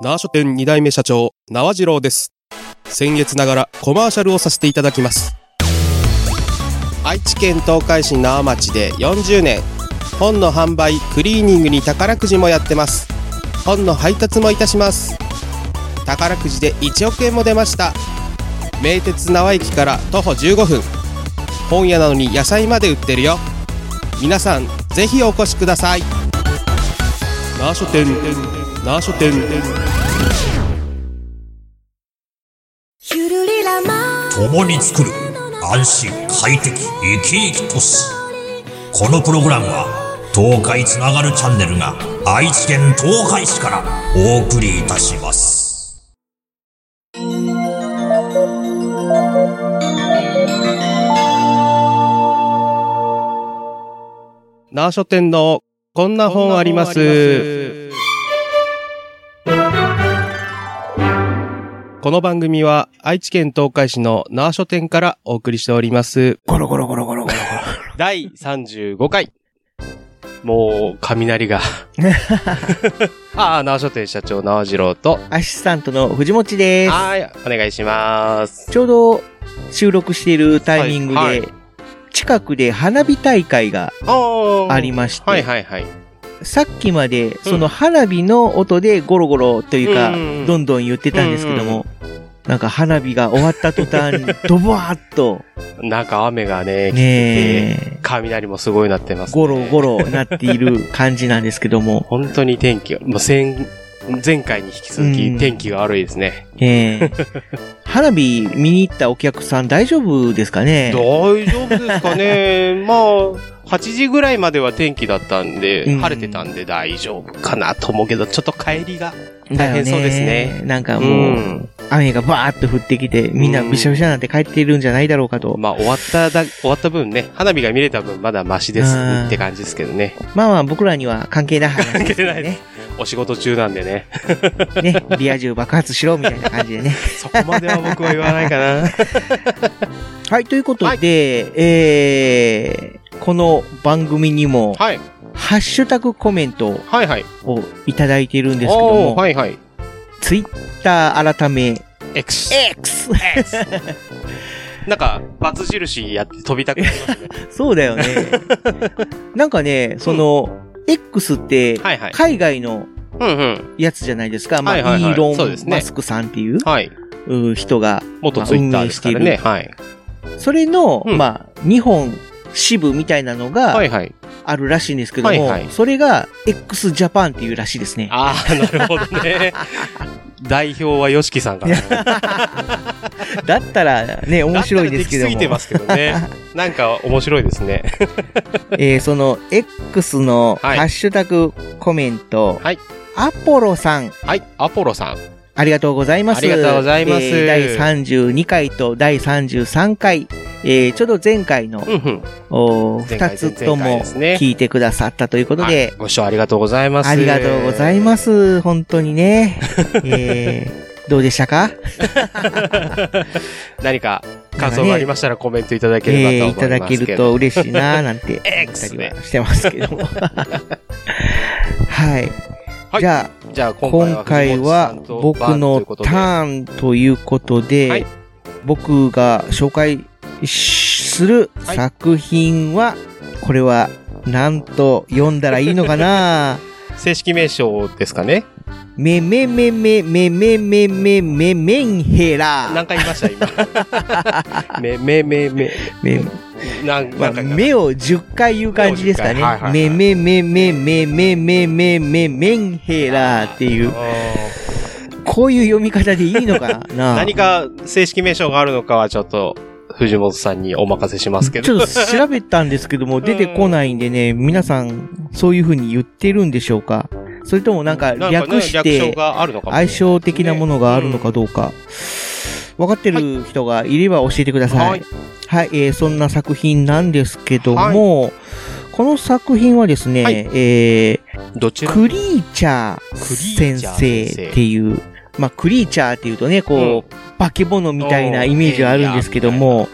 縄書店2代目社長、縄次郎です。先月ながらコマーシャルをさせていただきます。愛知県東海市縄町で40年、本の販売、クリーニングに宝くじもやってます。本の配達もいたします。宝くじで1億円も出ました。名鉄縄駅から徒歩15分。本屋なのに野菜まで売ってるよ。皆さん、ぜひお越しください。縄書店、縄書店。共に作る安心快適生き生き都市このプログラムは東海つながるチャンネルが愛知県東海市からお送りいたします縄書店のこんな本あります。この番組は愛知県東海市の縄書店からお送りしております。ゴロゴロゴロゴロゴロゴロ。第35回。もう、雷が。ああ、縄書店社長縄次郎と。アシスタントの藤持です。はい、お願いします。ちょうど収録しているタイミングで、はいはい近くで花火大会があありまして、はいはいはい。さっきまでその花火の音でゴロゴロというか、うんどんどん言ってたんですけども、なんか花火が終わった途端にドバーッと。なんか雨がね、来てて、ね雷もすごいなってます、ね。ゴロゴロなっている感じなんですけども、本当に天気が、もう前、前回に引き続うん。き天気が悪いですね。えー花火見に行ったお客さん大丈夫ですかね？大丈夫ですかね。まあ、8時ぐらいまでは天気だったんで、うん晴れてたんで大丈夫かなと思うけど、ちょっと帰りが。大変そうですねなんかうもう、ん。雨がバーッと降ってきて、みんなびしゃびしゃなんて帰っているんじゃないだろうかと。まあ、終わっただ、終わった分ね、花火が見れた分まだマシですうんって感じですけどね。まあまあ僕らには関係ない話ですけど関係ないね。お仕事中なんでね。ね、リア充爆発しろみたいな感じでね。そこまでは僕は言わないかな。はい、ということで、えー、この番組にも、はい。ハッシュタグコメントはいはい。をいただいているんですけども、はいはい。ツイッター改め、X。X! なんか、バツ印やって飛びたくなりますね。そうだよね。なんかね、その、X って。海外のうんうん。やつじゃないですか。まあ、はいはいはいイーロン・ねマスクさんっていうはい。う人が、まあ元ツイッターですからね。運営してはい。それの、うんまあ、日本支部みたいなのがはいはい。あるらしいんですけども、はいはいそれが x ジャパンっていうらしいですね。ああ、なるほどね。代表はヨシキさんから。だったらね、面白いですけどもだったらできすぎてま。すけどね。なんか面白いですね。えーその X のハはいッシュタグコメント、はいアポロさん、はい。アポロさん。ありがとうございます。ありがとうございますえー第32回と第33回、えーちょうど前回のうんうん。お前回二つとも聞いてくださったということはいで、ご視聴ありがとうございます。ありがとうございます。本当にね。えー、どうでしたか？何か感想がありましたらコメントいただければとえー、思いますけど。いただけると嬉しいななんて 思ったりはしてますけども。はい。はいじゃじゃああ、今回は僕のタン。ーンということで、はい僕が紹介するはい。作品は、これは、なんと読んだらいいのかな？正式名称ですかね？めめめめめめめめめめんへら。何回言いました？今。め、め、め、め、めなん、か。目を10回言う感じですかね。目を10回はいはいはい。めめめめめめめめめめんへらっていう、あこういう読み方でいいのかーな？何か正式名称があるのかはちょっと、藤本さんにお任せしますけど。ちょっと調べたんですけども、出てこないんでね、皆さん、そういう風に言ってるんでしょうか。それともなんか略して、相性的なものがあるのかどうか、分かってる人がいれば教えてください。ははいい。えーそんな作品なんですけども、この作品はですね、はい。えークリーチャー先生っていう、まあ、クリーチャーっていうとね、こう、化け物みたいなイメージがあるんですけども、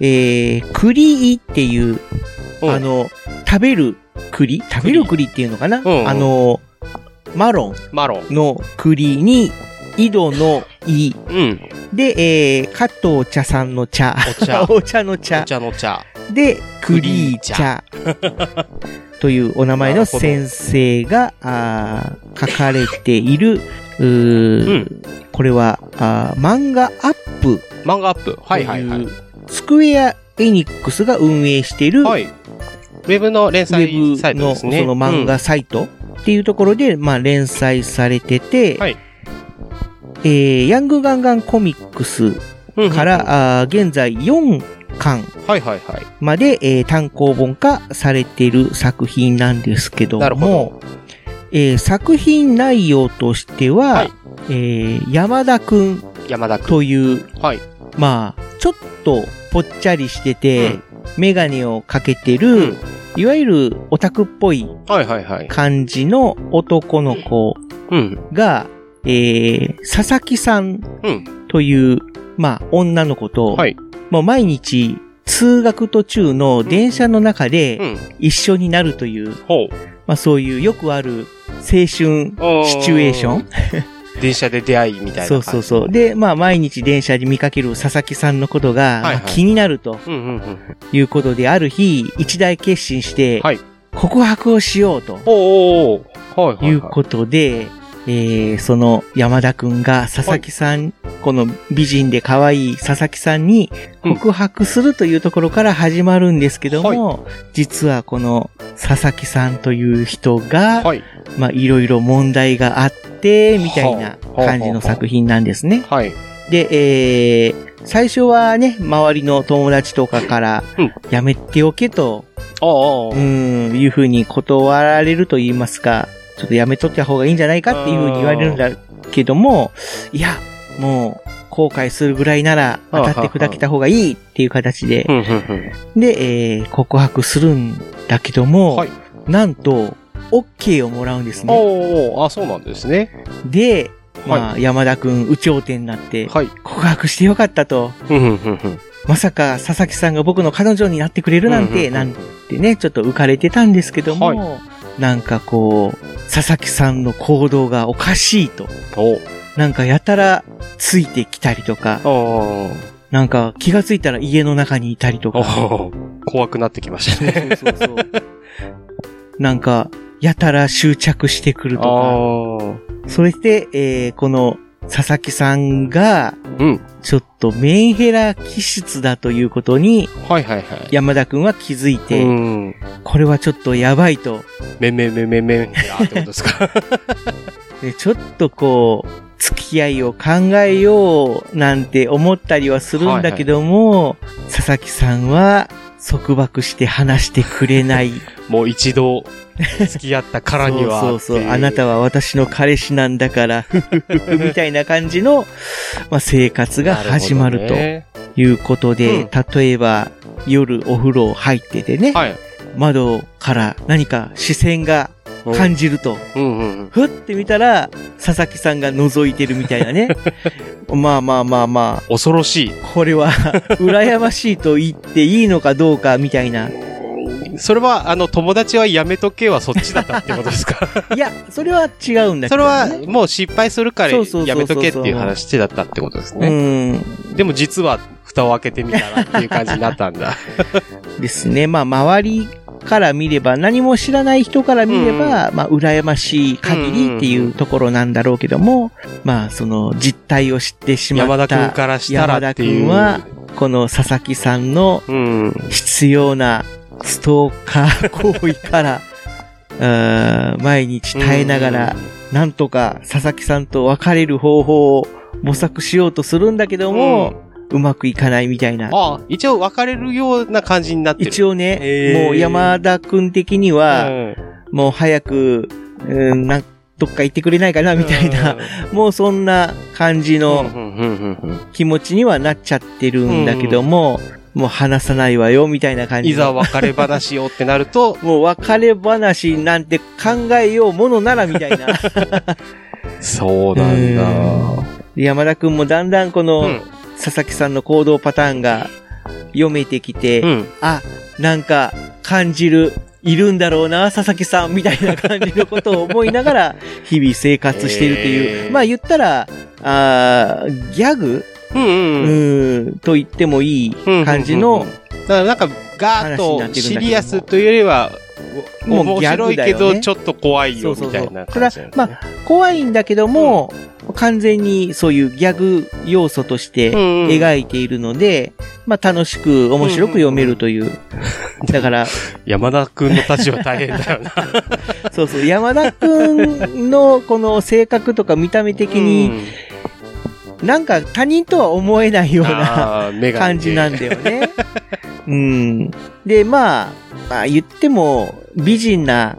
えー、クリーっていう、うんあの、食べる栗？食べる？栗っていうのかな、あの、マロンマロン。の栗に、井戸の井。うん。で、えー、加藤茶さんの茶。お茶 お茶の茶お。茶の茶。で、クリーチャ。というお名前の先生が、あー書かれている、うーこれはあー漫画アップ漫画アップ。とはいはいはいスクエアエニックスが運営している、はい。ウェブの連ウ載ェサイブのそトですね。の漫画サイトっていうところで、まあ連載されてて、はいえー、ヤングガンガンコミックスうん、から、あー現在4巻はいはいはい。まで、えー単行本化されている作品なんですけども、なるほど。えー作品内容としては、はいえー山田くん山田くん。という、はい。まあ、ちょっとぽっちゃりしてて、うんメガネをかけてる、うんいわゆるオタクっぽい。感じの男の子うん。が、えー、佐々木さん。という、まあ、女の子と、はい。もう毎日、通学途中の電車の中でうん。一緒になるという。まあそういうよくある青春シチュエーション電車で出会いみたいな感じ。そうそうそう。で、まあ毎日電車で見かける佐々木さんのことが、はいはいまあ気になると。いうことで、ある日、一大決心して、はい告白をしようとおーおーはい、はい。いうことで、えー、その山田くんが佐々木さん、この美人で可愛い佐々木さんに告白するというところから始まるんですけども、実はこの佐々木さんという人が、はい。まあいろいろ問題があって、みたいな感じの作品なんですね。はい。で、えー、最初はね、周りの友達とかからうん、やめておけと、ああ、うーん、いうふうに断られると言いますか、ちょっとやめとった方がいいんじゃないかっていうふうに言われるんだけども、いや、もう、後悔するぐらいなら、当たって砕けた方がいいっていう形で。で、えー、告白するんだけども、はいなんと、OK をもらうんですね。おおあ、そうなんですね。で、まあ、山田くん、有頂天になって、はい。告白してよかったと。まさか佐々木さんが僕の彼女になってくれるなんて、なんてね、ちょっと浮かれてたんですけども、はなんかこう、佐々木さんの行動がおかしいと。おなんかやたらついてきたりとか、おなんか気がついたら家の中にいたりとおか。怖くなってきましたね。そうそうそう。なんか、やたら執着してくるとか。あそれで、えー、この佐々木さんが、あ。うん。ちょっとメンヘラ気質だということに、はいはいはい。山田くんは気づいて、うん。これはちょっとやばいと。めんめんめんめんめんってことですか。でちょっとこう、付き合いを考えようなんて思ったりはするんだけども、佐々木さんは束縛して話してくれない。もう一度付き合ったからには。そうそうそう。あなたはは私の彼氏なんだから、みたいな感じの、まあ、生活が始まるということで、うん例えば夜お風呂入っててね、はい。窓から何か視線が感じると。うんうんうん。ふって見たら、佐々木さんが覗いてるみたいなね。まあまあまあまあ、恐ろしい。これは、羨ましいと言っていいのかどうかみたいな。それは、あの、友達はやめとけはそっちだったってことですか？いや、それは違うんだけど、それはね。、もう失敗するからやめとけっていう話だったってことですうね。ん。でも実は、蓋を開けてみたらっていう感じになったんだ。ですね。まあ、周りから見れば、何も知らない人から見れば、まあ、羨ましい限りっていうところなんだろうけども、まあ、その実態を知ってしまった山田くんからしたらっていう。山田くんは、この佐々木さんのうん。必要なストーカー行為から、毎日耐えながら、なんとか佐々木さんと別れる方法を模索しようとするんだけども、うまくいかないみたいな。ああ、一応別れるような感じになってる。一応ね、もう山田くん的には、うんもう早く、うん、な、どっか行ってくれないかなみたいな、もうそんな感じうんの気持ちにはなっちゃってるんだけども、もう話さないわよみたいな感じの。いざ別れ話をってなると、もう別れ話なんて考えようものならみたいな。そうなんだ。で山田くんもだんだんこの、うん。佐々木さんの行動パターンが読めてきて、うん。あ、なんか感じる、いるんだろうな、佐々木さん、みたいな感じのことを思いながら、日々生活しているという。へーまあ言ったら、あーギャグ、うんううん。ん、と言ってもいい感じの、だからなんか、ガーッとシリアスというよりは、もう面白いけど、ちょっと怖いよ、そうそうそうみたいな感じなんですね。まあ、怖いんだけども、完全にそういうギャグ要素としてうんうん描いているので、まあ楽しく面白く読めるという。だから、山田くんの立場大変だよな。そうそう、山田くんのこの性格とか見た目的に、なんか他人とは思えないような感じなんだよね。うん。で、まあ、まあ言っても美人な。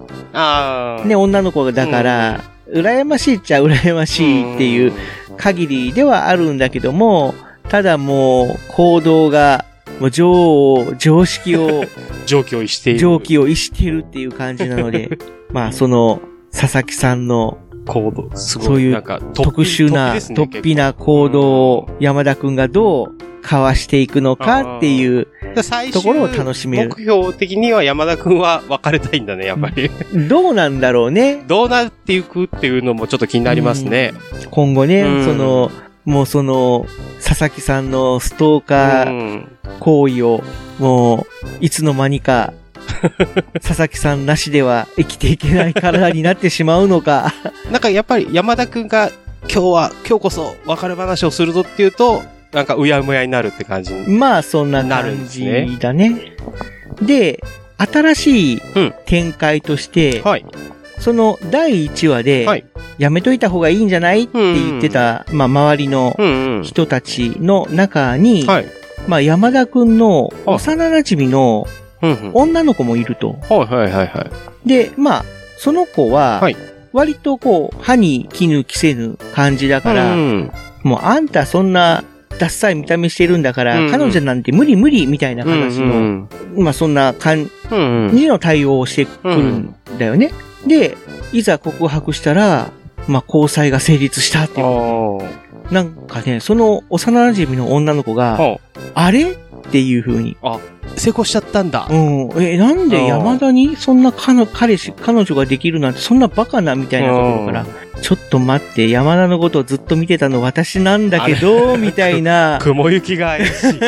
ね、女の子だから、羨ましいっちゃ羨ましいっていう限りではあるんだけども、ただもう行動が、もう常を、常識を、上気を逸している。常軌を逸してるっていう感じなので、まあその、佐々木さんの行動。そういう特殊な、突飛な行動を山田くんがどうかわしていくのかっていう、最ところを楽しめる目標的には山田くんは別れたいんだね、やっぱり。どうなんだろうね。どうなっていくっていうのもちょっと気になりますね。今後ね、うんその、もうその、佐々木さんのストーカーうん行為を、もう、いつの間にか、佐々木さんなしでは生きていけない体になってしまうのか。なんかやっぱり山田くんが今日は、今日こそ別れ話をするぞっていうと、なんかうやむやになるって感じに。まあ、そんな感じだね。で、新しいうん展開として、はい。その第1話で、はいやめといた方がいいんじゃないって言ってた、まあ、周りのうんうん。人たちの中に、はい。まあ、山田くんのあ幼馴染のうんうん。女の子もいると。はいはいはいはい。で、まあ、その子ははい、割とこう、歯に衣着せぬ感じだから、うんもうあんたそんな、ダッサい見た目してるんだから、うんうん彼女なんて無理無理みたいなうん話の、うんまあそんな感うんうん。じの対応をしてくるんだよね。で、いざ告白したら、まあ交際が成立したっていう。あなんかね、その幼馴染の女の子あ。が、はあれ？っていう風に。あ。成功しちゃったんだ。うん。え、なんで山田にそんな彼彼氏、彼女ができるなんてそんなバカなみたいなところから、ちょっと待って、山田のことをずっと見てたの私なんだけど、みたいな雲行きが怪しい。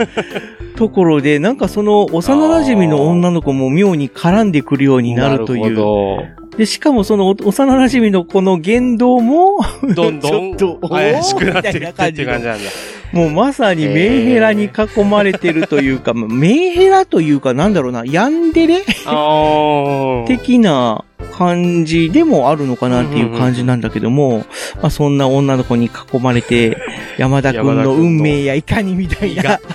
ところで、なんかその幼馴染の女の子も妙に絡んでくるようになるという。ほで、しかもその幼馴染のこの言動も、ど。どんどん ちょっと怪しくなっていみたいっていう感じなんだ。もうまさにメンヘラに囲まれてるというか、まあメンヘラというかなんだろうな、ヤンデレああ。的な感じでもあるのかなっていう感じなんだけども、まあそんな女の子に囲まれて、山田くんの運命やいかにみたいな。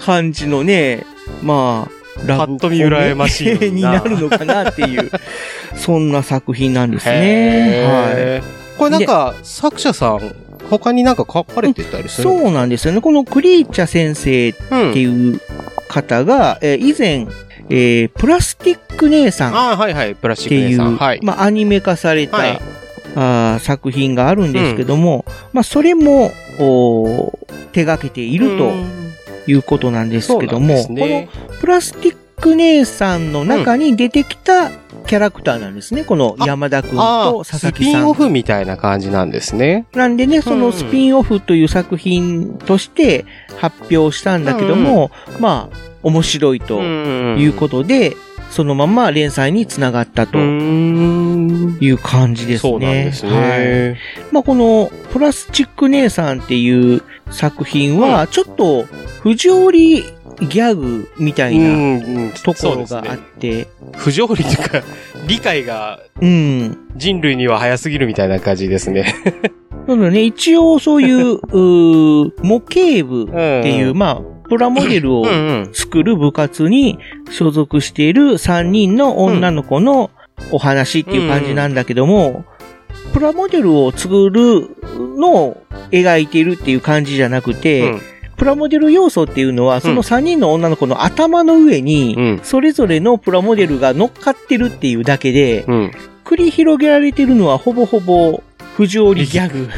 感じのね、まあ、ラブぱっと見羨ましいになるのかなっていう、そんな作品なんですね。へー。これなんか、作者さん、他になんか書かれてたりするそうなんですよね。このクリーチャ先生っうん。ていう方が、えー以前、えープラスティック姉さんっていう。まあ、アニメ化された、はい。あー作品があるんですけども、まあ、それも、手掛けているということなんですけども、ね。このプラスティック姉さんの中に出てきたキャラクターなんですね。この山田くんと佐スピンオ々木さん。フみたいな感じなんですね。なんでね、そのスピンオフという作品として発表したんだけども、まあ、面白いといいうことで、そのまま連載につながったと。いう感じですね。そうなんですはい。ね。まあ、この、プラスチック姉さんっていう作品は、ちょっと、不条理ギャグみたいなうんところがあっそうですね。て、不条理というか、理解がうん。人類には早すぎるみたいな感じですね。なのでね、一応そういう、うー模型部っていう、うん。まあ、プラモデルをうんうん。作る部活に所属している3人の女の子のお話っていう感じなんだけども、プラモデルを作るのを描いているっていう感じじゃなくて、うんプラモデル要素っていうのは、その3人の女の子の頭の上に、うんそれぞれのプラモデルが乗っかってるっていうだけで、うん。繰り広げられてるのはほぼほぼ不条理ギャグ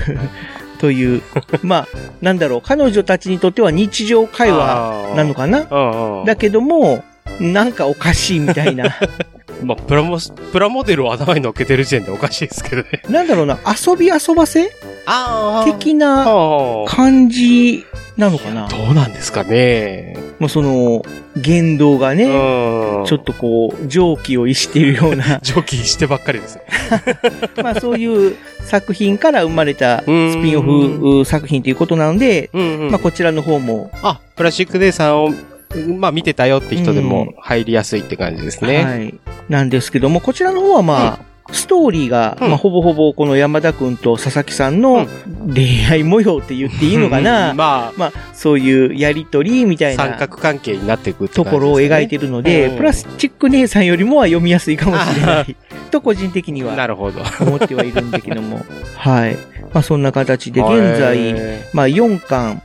という、まあ、なんだろう、彼女たちにとっては日常会話話なのかな？だけども、なんかおかしいみたいな。まあ、プラモ、プラモデルを頭に乗っけてる時点でおかしいですけどね。なんだろうな、遊び遊ばせ？あ的なあ感じなのかな？どうなんですかね。もうその、言動がね、うん。ちょっとこう、蒸気を逸しているような、蒸気してばっかりですね。まあそういう作品から生まれたスうんピンオフう作品ということなので。まあこちらの方も、あ、プラスチックデイさんを、まあ見てたよって人でうんも入りやすいって感じですね。はい。なんですけども、こちらの方はまあ、ストーリーが、うんまあ、ほぼほぼこの山田くんと佐々木さんの恋愛模様って言っていいのかな、うんままあ、そういうやりとりみたあ、いな三角関係になっていくってところを描いてるので、うんプラスチック姉さんよりもは読みやすいかもしれない。と個人的にはなるほど。思ってはいるんだけども。はい。まあそんな形で現在、へまあ4巻。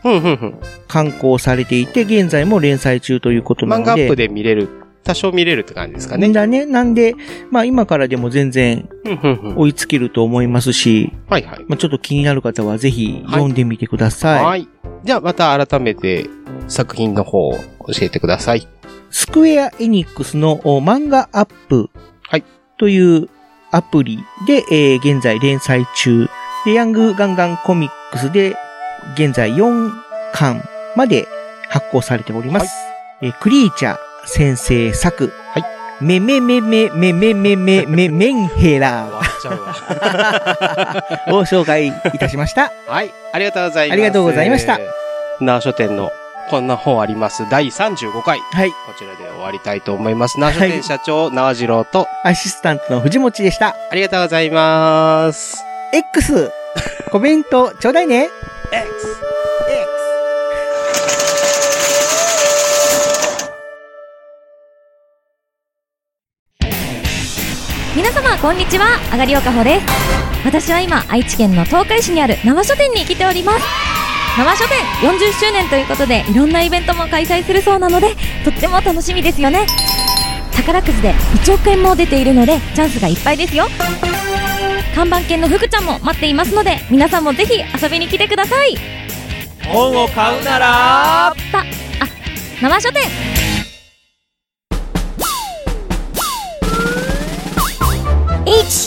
刊行されていて、現在も連載中ということなので。漫画アップで見れる、多少見れるって感じですかね。だね。なんで、まあ今からでも全然。追いつけると思いますし、はいはい。まあちょっと気になる方はぜひ読んでみてください。はい。じゃあまた改めて作品の方を教えてください。スクエアエニックスのお漫画アップはいというアプリで、えー現在連載中。で、ヤングガンガンコミックスで現在4巻まで発行されております。えークリーチャー先生作。はいめめめめめめめめめメンヘラ終わっちゃうわ。を紹介いたしました。はい。ありがとうございます。ありがとうございました。ナー書店のこんな本あります。第35回。はい。こちらで終わりたいと思います。ナー書店社長、縄次郎と、アシスタントの藤持でした。ありがとうございます。X、コメントちょうだいね。X。こんにちは。あがりおかほです。私は今愛知県の東海市にある生書店に来ております。生書店40周年ということでいろんなイベントも開催するそうなのでとっても楽しみですよね。宝くじで1億円も出ているのでチャンスがいっぱいですよ。看板犬の福ちゃんも待っていますので皆さんもぜひ遊びに来てください。本を買うなら、たあ生書店